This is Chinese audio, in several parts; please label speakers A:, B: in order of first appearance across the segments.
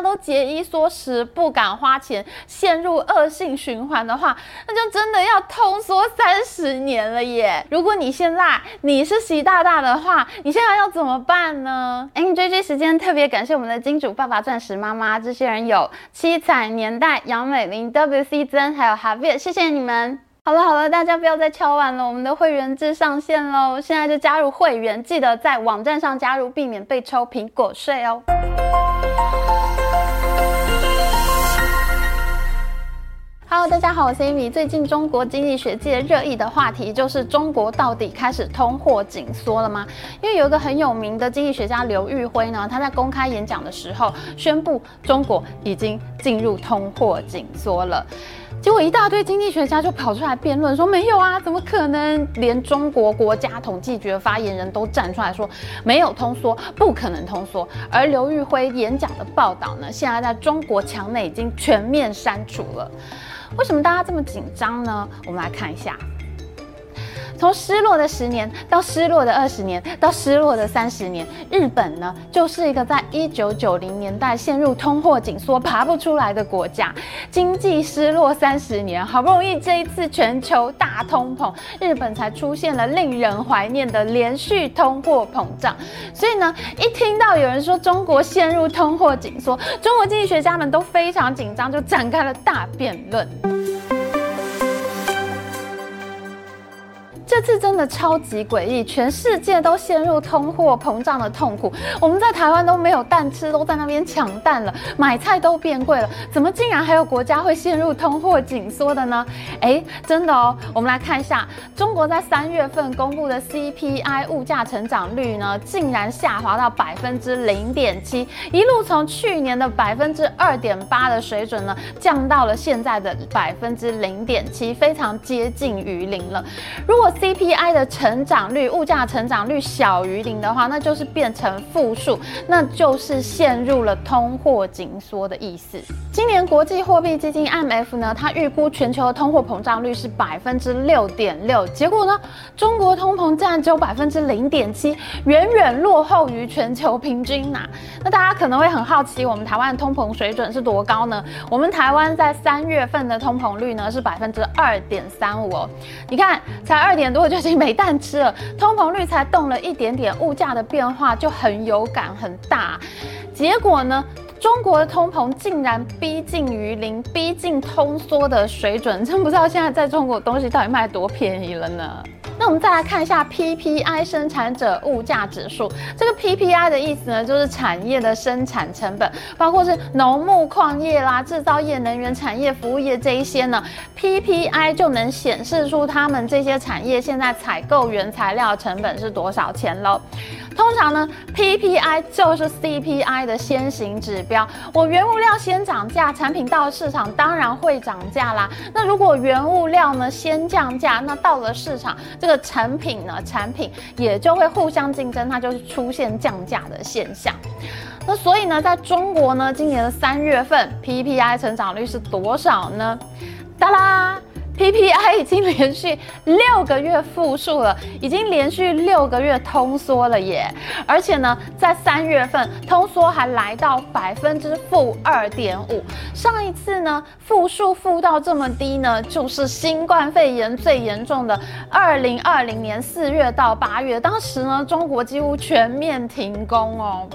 A: 都节衣缩食，不敢花钱，陷入恶性循环的话，那就真的要通缩三十年了耶！如果你现在你是习大大的话，你现在要怎么办呢？NJJ 时间特别感谢我们的金主爸爸、钻石妈妈，这些人有七彩年代、杨美玲、WC 曾，还有哈维，谢谢你们。好了好了，大家不要再敲碗了，我们的会员制上线喽！现在就加入会员，记得在网站上加入，避免被抽苹果税哦。Hello，大家好，我是 Amy。最近中国经济学界热议的话题就是中国到底开始通货紧缩了吗？因为有一个很有名的经济学家刘玉辉呢，他在公开演讲的时候宣布中国已经进入通货紧缩了。结果一大堆经济学家就跑出来辩论说没有啊，怎么可能？连中国国家统计局发言人都站出来说没有通缩，不可能通缩。而刘玉辉演讲的报道呢，现在在中国墙内已经全面删除了。为什么大家这么紧张呢？我们来看一下。从失落的十年到失落的二十年到失落的三十年，日本呢就是一个在一九九零年代陷入通货紧缩爬不出来的国家，经济失落三十年，好不容易这一次全球大通膨，日本才出现了令人怀念的连续通货膨胀。所以呢，一听到有人说中国陷入通货紧缩，中国经济学家们都非常紧张，就展开了大辩论。这次真的超级诡异，全世界都陷入通货膨胀的痛苦。我们在台湾都没有蛋吃，都在那边抢蛋了，买菜都变贵了，怎么竟然还有国家会陷入通货紧缩的呢？诶，真的哦，我们来看一下，中国在三月份公布的 CPI 物价成长率呢，竟然下滑到百分之零点七，一路从去年的百分之二点八的水准呢，降到了现在的百分之零点七，非常接近于零了。如果 CPI 的成长率，物价成长率小于零的话，那就是变成负数，那就是陷入了通货紧缩的意思。今年国际货币基金 IMF 呢，它预估全球的通货膨胀率是百分之六点六，结果呢，中国通膨竟然只有百分之零点七，远远落后于全球平均呐、那大家可能会很好奇，我们台湾的通膨水准是多高呢？我们台湾在三月份的通膨率呢是百分之二点三五哦，你看才二点。多就已经没蛋吃了，通膨率才动了一点点，物价的变化就很有感很大。结果呢，中国的通膨竟然逼近于零，逼近通缩的水准，真不知道现在在中国东西到底卖多便宜了呢？那我们再来看一下 PPI 生产者物价指数。这个 PPI 的意思呢，就是产业的生产成本，包括是农牧矿业啦、制造业、能源产业、服务业这一些呢，PPI 就能显示出他们这些产业现在采购原材料成本是多少钱喽。通常呢，PPI 就是 CPI 的先行指标。我原物料先涨价，产品到了市场当然会涨价啦。那如果原物料呢先降价，那到了市场，这个产品呢，产品也就会互相竞争，它就是出现降价的现象。那所以呢，在中国呢，今年的三月份 PPI 成长率是多少呢？哒啦！PPI 已经连续六个月负数了，已经连续六个月通缩了耶！而且呢，在三月份通缩还来到百分之负二点五。上一次呢，负数负到这么低呢，就是新冠肺炎最严重的二零二零年四月到八月，当时呢，中国几乎全面停工哦。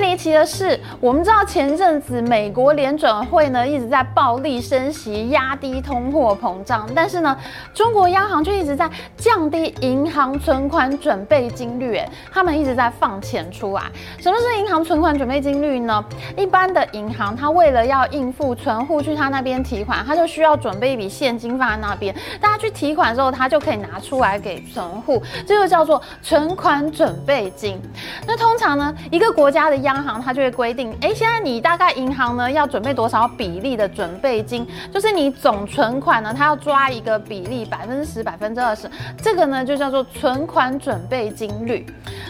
A: 离奇的是，我们知道前阵子美国联准会呢一直在暴力升息，压低通货膨胀，但是呢，中国央行却一直在降低银行存款准备金率，他们一直在放钱出来。什么是银行存款准备金率呢？一般的银行，它为了要应付存户去他那边提款，它就需要准备一笔现金放在那边，大家去提款之后，它就可以拿出来给存户，这就叫做存款准备金。那通常呢，一个国家的央央行它就会规定，哎，现在你大概银行呢要准备多少比例的准备金？就是你总存款呢，它要抓一个比例，百分之十、百分之二十，这个呢就叫做存款准备金率。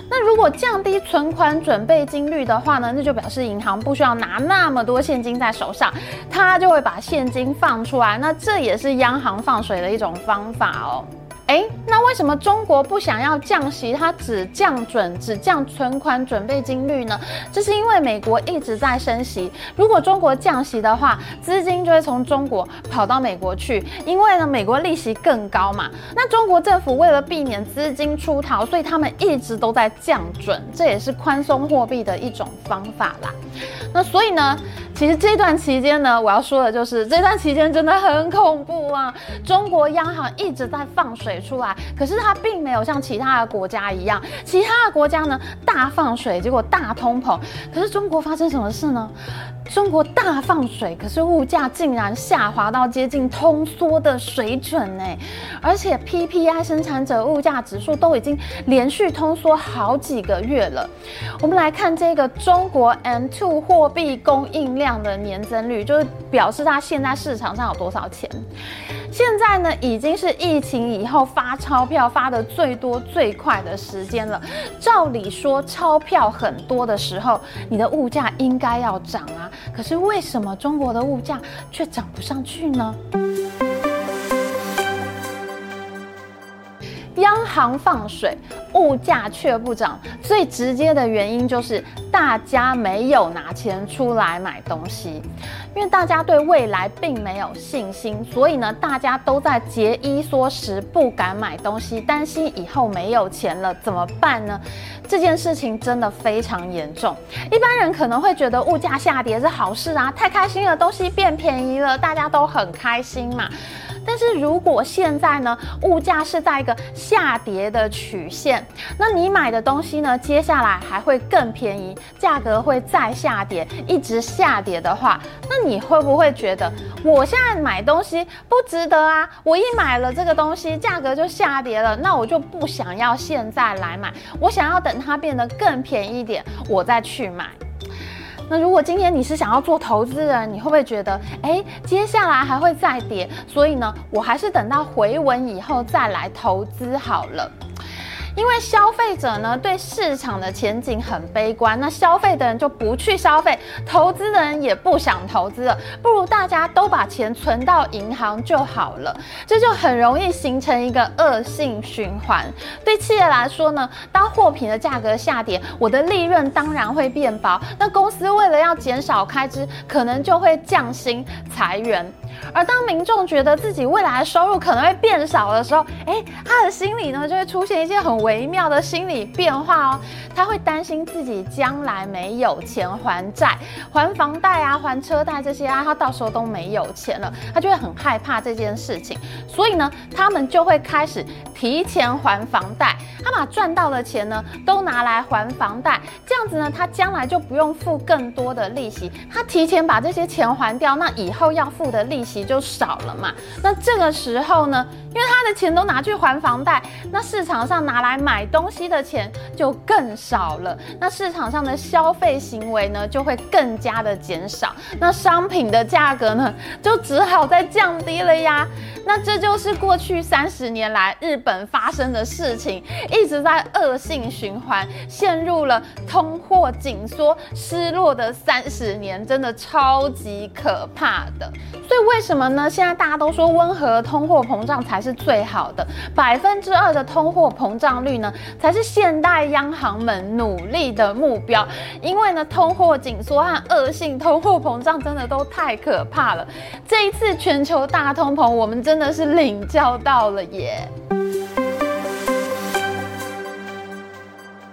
A: 那如果降低存款准备金率的话呢，那就表示银行不需要拿那么多现金在手上，它就会把现金放出来。那这也是央行放水的一种方法哦。哎，那为什么中国不想要降息，它只降准，只降存款准备金率呢？这是因为美国一直在升息，如果中国降息的话，资金就会从中国跑到美国去，因为呢，美国利息更高嘛。那中国政府为了避免资金出逃，所以他们一直都在降准，这也是宽松货币的一种方法啦。那所以呢，其实这段期间呢，我要说的就是这段期间真的很恐怖啊！中国央行一直在放水出来，可是它并没有像其他的国家一样，其他的国家呢大放水，结果大通膨。可是中国发生什么事呢？中国大放水，可是物价竟然下滑到接近通缩的水准呢，而且 PPI 生产者物价指数都已经连续通缩好几个月了。我们来看这个中国 M2 货币供应量的年增率，就是表示它现在市场上有多少钱。现在呢，已经是疫情以后发钞票发的最多最快的时间了。照理说，钞票很多的时候，你的物价应该要涨啊。可是为什么中国的物价却涨不上去呢？央行放水，物价却不涨，最直接的原因就是大家没有拿钱出来买东西。因为大家对未来并没有信心，所以呢，大家都在节衣缩食，不敢买东西，担心以后没有钱了怎么办呢？这件事情真的非常严重。一般人可能会觉得物价下跌是好事啊，太开心了，东西变便宜了，大家都很开心嘛。但是如果现在呢，物价是在一个下跌的曲线，那你买的东西呢，接下来还会更便宜，价格会再下跌，一直下跌的话，那你会不会觉得我现在买东西不值得啊？我一买了这个东西，价格就下跌了，那我就不想要现在来买，我想要等它变得更便宜一点，我再去买。那如果今天你是想要做投资人，你会不会觉得，哎，接下来还会再跌，所以呢，我还是等到回稳以后再来投资好了。因为消费者呢，对市场的前景很悲观，那消费的人就不去消费，投资的人也不想投资了，不如大家都把钱存到银行就好了，这就很容易形成一个恶性循环。对企业来说呢，当货品的价格下跌，我的利润当然会变薄，那公司为了要减少开支，可能就会降薪裁员。而当民众觉得自己未来收入可能会变少的时候，诶，他的心里呢就会出现一些很微妙的心理变化哦。他会担心自己将来没有钱还债、还房贷啊、还车贷这些啊，他到时候都没有钱了，他就会很害怕这件事情。所以呢，他们就会开始提前还房贷，他把赚到的钱呢都拿来还房贷，这样子呢，他将来就不用付更多的利息。他提前把这些钱还掉，那以后要付的利利息。就少了嘛，那这个时候呢，因为他的钱都拿去还房贷，那市场上拿来买东西的钱就更少了，那市场上的消费行为呢就会更加的减少，那商品的价格呢就只好再降低了呀。那这就是过去三十年来日本发生的事情，一直在恶性循环，陷入了通货紧缩、失落的三十年，真的超级可怕的。所以为什么呢？现在大家都说温和通货膨胀才是最好的，百分之二的通货膨胀率呢，才是现代央行们努力的目标。因为呢，通货紧缩和恶性通货膨胀真的都太可怕了。这一次全球大通膨，我们真的是领教到了耶。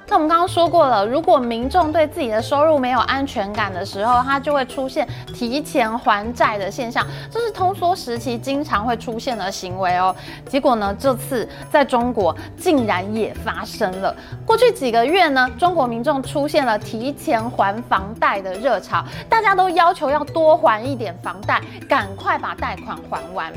A: 那我们刚刚说过了，如果民众对自己的收入没有安全感的时候，他就会出现提前还债的现象，这是通缩时期经常会出现的行为哦。结果呢，这次在中国竟然也发生了。过去几个月呢，中国民众出现了提前还房贷的热潮，大家都要求要多还一点房贷，赶快把贷款还完。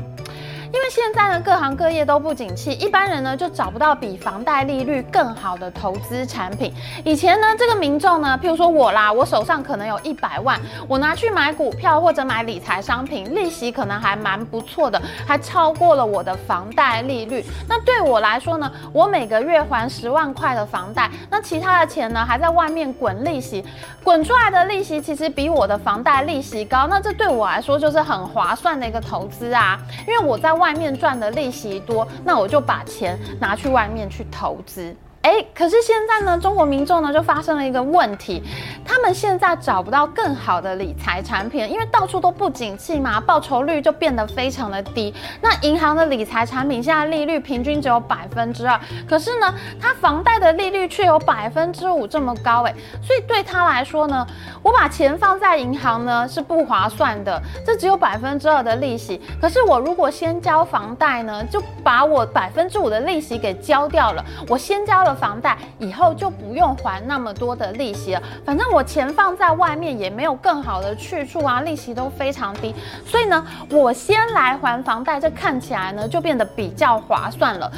A: 因为现在呢，各行各业都不景气，一般人呢就找不到比房贷利率更好的投资产品。以前呢，这个民众呢，譬如说我啦，我手上可能有一百万，我拿去买股票或者买理财商品，利息可能还蛮不错的，还超过了我的房贷利率。那对我来说呢，我每个月还十万块的房贷，那其他的钱呢还在外面滚利息，滚出来的利息其实比我的房贷利息高，那这对我来说就是很划算的一个投资啊，因为我在。外面赚的利息多，那我就把钱拿去外面去投资。哎，可是现在呢，中国民众呢就发生了一个问题，他们现在找不到更好的理财产品，因为到处都不景气嘛，报酬率就变得非常的低。那银行的理财产品现在利率平均只有百分之二，可是呢，他房贷的利率却有百分之五这么高，哎，所以对他来说呢，我把钱放在银行呢是不划算的，这只有百分之二的利息。可是我如果先交房贷呢，就把我百分之五的利息给交掉了，我先交了。房贷以后就不用还那么多的利息了，反正我钱放在外面也没有更好的去处啊，利息都非常低，所以呢，我先来还房贷，这看起来呢就变得比较划算了。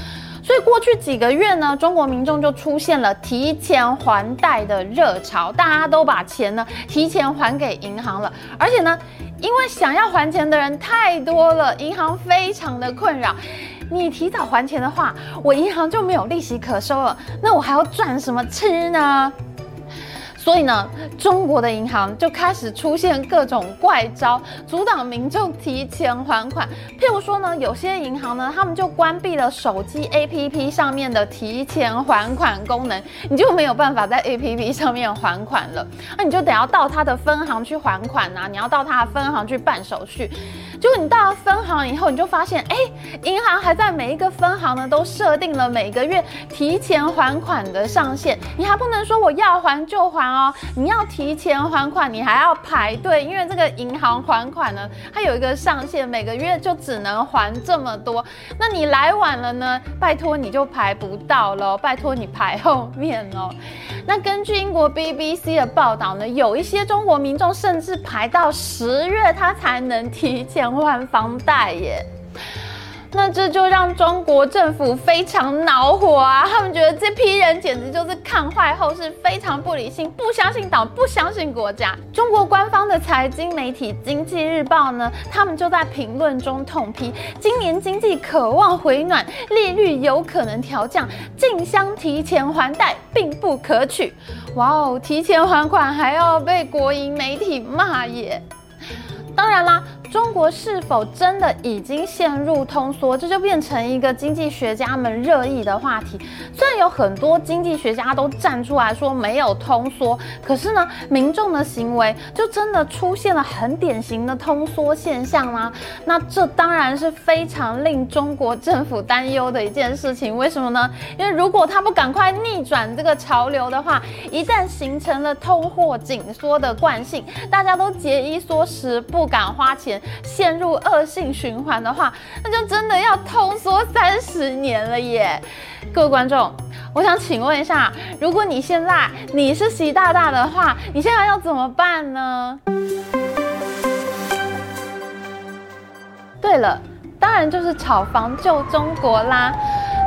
A: 所以过去几个月呢，中国民众就出现了提前还贷的热潮，大家都把钱呢提前还给银行了，而且呢，因为想要还钱的人太多了，银行非常的困扰。你提早还钱的话，我银行就没有利息可收了，那我还要赚什么吃呢？所以呢，中国的银行就开始出现各种怪招，阻挡民众提前还款。譬如说呢，有些银行呢，他们就关闭了手机 APP 上面的提前还款功能，你就没有办法在 APP 上面还款了。那你就得要到他的分行去还款呐，你要到他的分行去办手续。结果你到了分行以后，你就发现，哎，银行还在每一个分行呢都设定了每个月提前还款的上限，你还不能说我要还就还。哦，你要提前还款，你还要排队，因为这个银行还款呢，它有一个上限，每个月就只能还这么多。那你来晚了呢，拜托你就排不到喽，拜托你排后面哦。那根据英国 BBC 的报道呢，有一些中国民众甚至排到十月，他才能提前还房贷耶。那这就让中国政府非常恼火啊！他们觉得这批人简直就是看坏后市，非常不理性，不相信党，不相信国家。中国官方的财经媒体《经济日报》呢，他们就在评论中痛批：今年经济可望回暖，利率有可能调降，竞相提前还贷并不可取。哇哦，提前还款还要被国营媒体骂耶！当然啦。中国是否真的已经陷入通缩？这就变成一个经济学家们热议的话题。虽然有很多经济学家都站出来说没有通缩，可是呢，民众的行为就真的出现了很典型的通缩现象吗？那这当然是非常令中国政府担忧的一件事情。为什么呢？因为如果他不赶快逆转这个潮流的话，一旦形成了通货紧缩的惯性，大家都节衣缩食，不敢花钱。陷入恶性循环的话，那就真的要通缩三十年了耶！各位观众，我想请问一下，如果你现在你是习大大的话，你现在要怎么办呢？对了，当然就是炒房救中国啦。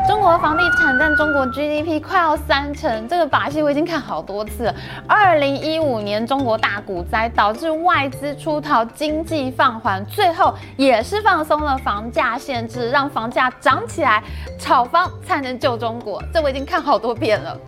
A: 中国房地产占中国 GDP 快要三成，这个把戏我已经看好多次了。二零一五年中国大股灾导致外资出逃，经济放缓，最后也是放松了房价限制，让房价涨起来，炒房才能救中国。这我已经看好多遍了。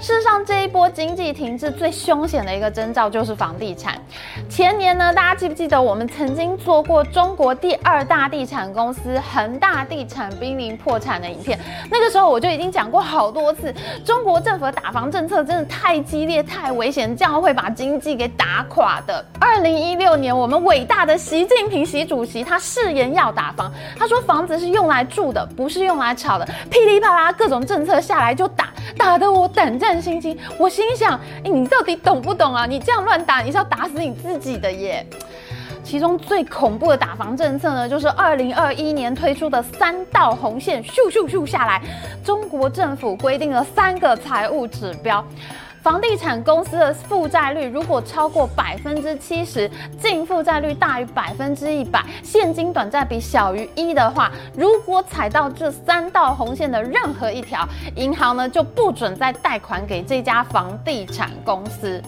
A: 事实上，这一波经济停滞最凶险的一个征兆就是房地产。前年呢，大家记不记得我们曾经做过中国第二大地产公司恒大地产濒临破产的影片？那个时候我就已经讲过好多次，中国政府的打房政策真的太激烈、太危险，这样会把经济给打垮的。二零一六年，我们伟大的习近平习主席他誓言要打房，他说房子是用来住的，不是用来炒的。噼里啪啦，各种政策下来就打，打得我胆战。战心惊，我心想，哎，你到底懂不懂啊？你这样乱打，你是要打死你自己的耶！其中最恐怖的打防政策呢，就是二零二一年推出的三道红线，咻咻咻下来，中国政府规定了三个财务指标。房地产公司的负债率如果超过百分之七十，净负债率大于百分之一百，现金短债比小于一的话，如果踩到这三道红线的任何一条，银行呢就不准再贷款给这家房地产公司。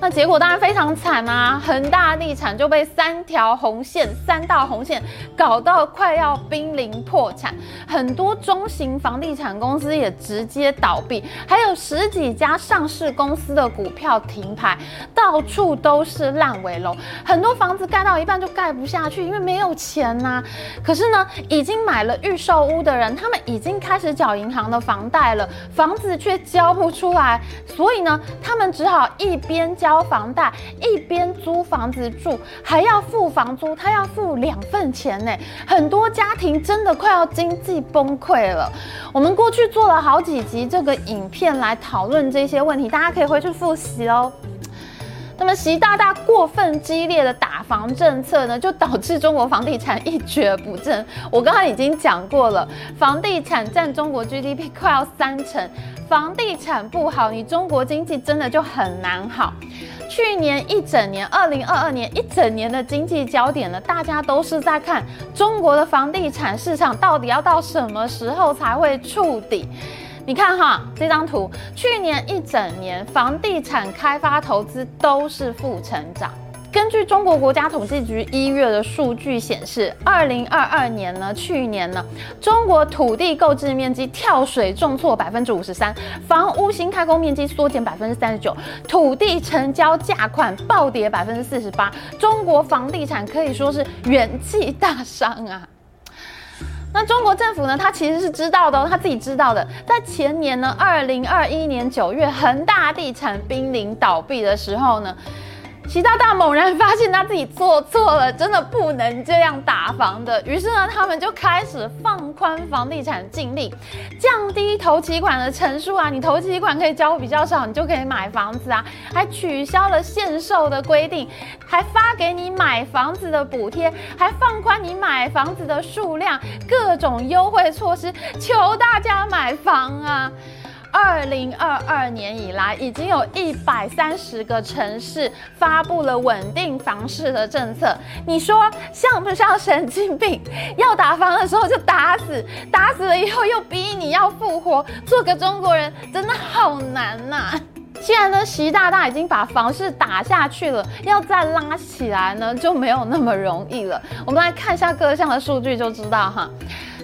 A: 那结果当然非常惨啊！恒大地产就被三条红线、三道红线搞到快要濒临破产，很多中型房地产公司也直接倒闭，还有十几家上市公司的股票停牌，到处都是烂尾楼，很多房子盖到一半就盖不下去，因为没有钱呐、可是呢，已经买了预售屋的人，他们已经开始缴银行的房贷了，房子却交不出来，所以呢，他们只好一边交。交房贷一边租房子住，还要付房租，他要付两份钱呢。很多家庭真的快要经济崩溃了。我们过去做了好几集这个影片来讨论这些问题，大家可以回去复习哦。那么习大大过分激烈的打房政策呢，就导致中国房地产一蹶不振。我刚刚已经讲过了，房地产占中国 GDP 快要三成，房地产不好，你中国经济真的就很难好。去年一整年，二零二二年一整年的经济焦点呢，大家都是在看中国的房地产市场到底要到什么时候才会触底。你看哈，这张图，去年一整年房地产开发投资都是负成长。根据中国国家统计局一月的数据显示，二零二二年呢，去年呢，中国土地购置面积跳水重挫百分之五十三，房屋新开工面积缩减百分之三十九，土地成交价款暴跌百分之四十八，中国房地产可以说是元气大伤啊。那中国政府呢？他其实是知道的，他自己知道的。在前年呢，二零二一年九月，恒大地产濒临倒闭的时候呢。习大大猛然发现他自己做错了，真的不能这样打房的。于是呢，他们就开始放宽房地产禁令，降低头期款的成数啊。你头期款可以交比较少，你就可以买房子啊。还取消了限售的规定，还发给你买房子的补贴，还放宽你买房子的数量，各种优惠措施，求大家买房啊。二零二二年以来，已经有一百三十个城市发布了稳定房市的政策。你说像不像神经病？要打房的时候就打死，打死了以后又逼你要复活，做个中国人真的好难呐、既然呢，习大大已经把房市打下去了，要再拉起来呢，就没有那么容易了。我们来看一下各项的数据就知道哈。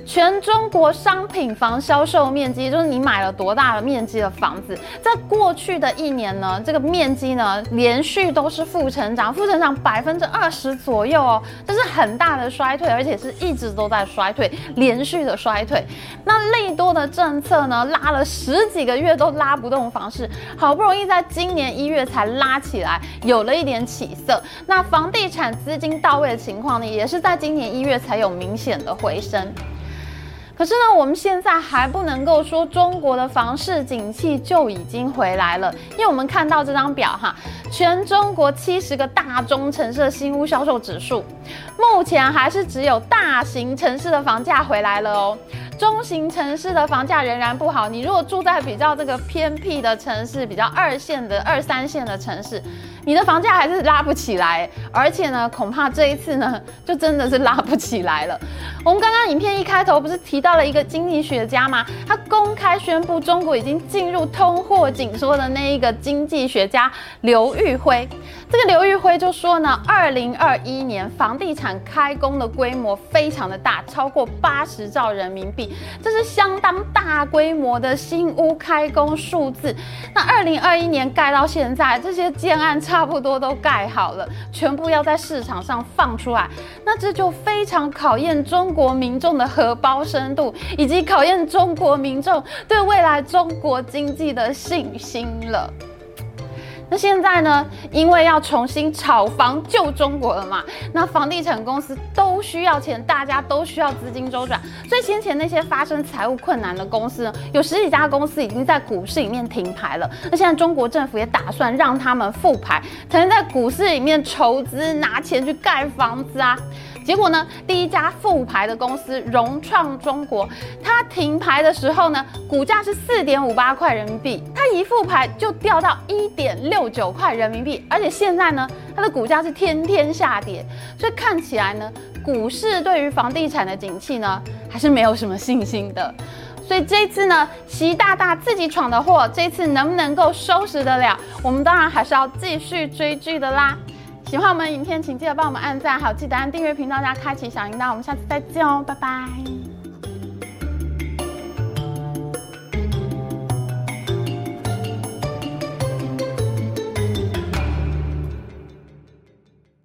A: 全中国商品房销售面积，就是你买了多大的面积的房子，在过去的一年呢，这个面积呢连续都是负成长，负成长百分之二十左右哦，这是很大的衰退，而且是一直都在衰退，连续的衰退。那利多的政策呢，拉了十几个月都拉不动房市，好不容易在今年一月才拉起来，有了一点起色。那房地产资金到位的情况呢，也是在今年一月才有明显的回升。可是呢，我们现在还不能够说中国的房市景气就已经回来了，因为我们看到这张表哈，全中国七十个大中城市的新屋销售指数，目前还是只有大型城市的房价回来了哦。中型城市的房价仍然不好。你如果住在比较这个偏僻的城市，比较二线的、二三线的城市，你的房价还是拉不起来。而且呢，恐怕这一次呢，就真的是拉不起来了。我们刚刚影片一开头不是提到了一个经济学家吗？他公开宣布中国已经进入通货紧缩的那一个经济学家刘玉辉。这个刘玉辉就说呢，二零二一年房地产开工的规模非常的大，超过八十兆人民币。这是相当大规模的新屋开工数字。那二零二一年盖到现在，这些建案差不多都盖好了，全部要在市场上放出来。那这就非常考验中国民众的荷包深度，以及考验中国民众对未来中国经济的信心了。现在呢？因为要重新炒房救中国了嘛，那房地产公司都需要钱，大家都需要资金周转，所以先前那些发生财务困难的公司呢，有十几家公司已经在股市里面停牌了。那现在中国政府也打算让他们复牌，才能在股市里面筹资拿钱去盖房子啊。结果呢，第一家复牌的公司融创中国，它停牌的时候呢，股价是四点五八块人民币，它一复牌就掉到一点六九块人民币，而且现在呢，它的股价是天天下跌，所以看起来呢，股市对于房地产的景气呢，还是没有什么信心的。所以这次呢，习大大自己闯的祸，这次能不能够收拾得了？我们当然还是要继续追剧的啦。喜欢我们影片，请记得帮我们按赞，好记得按订阅频道加开启小铃铛。我们下次再见哦，拜拜。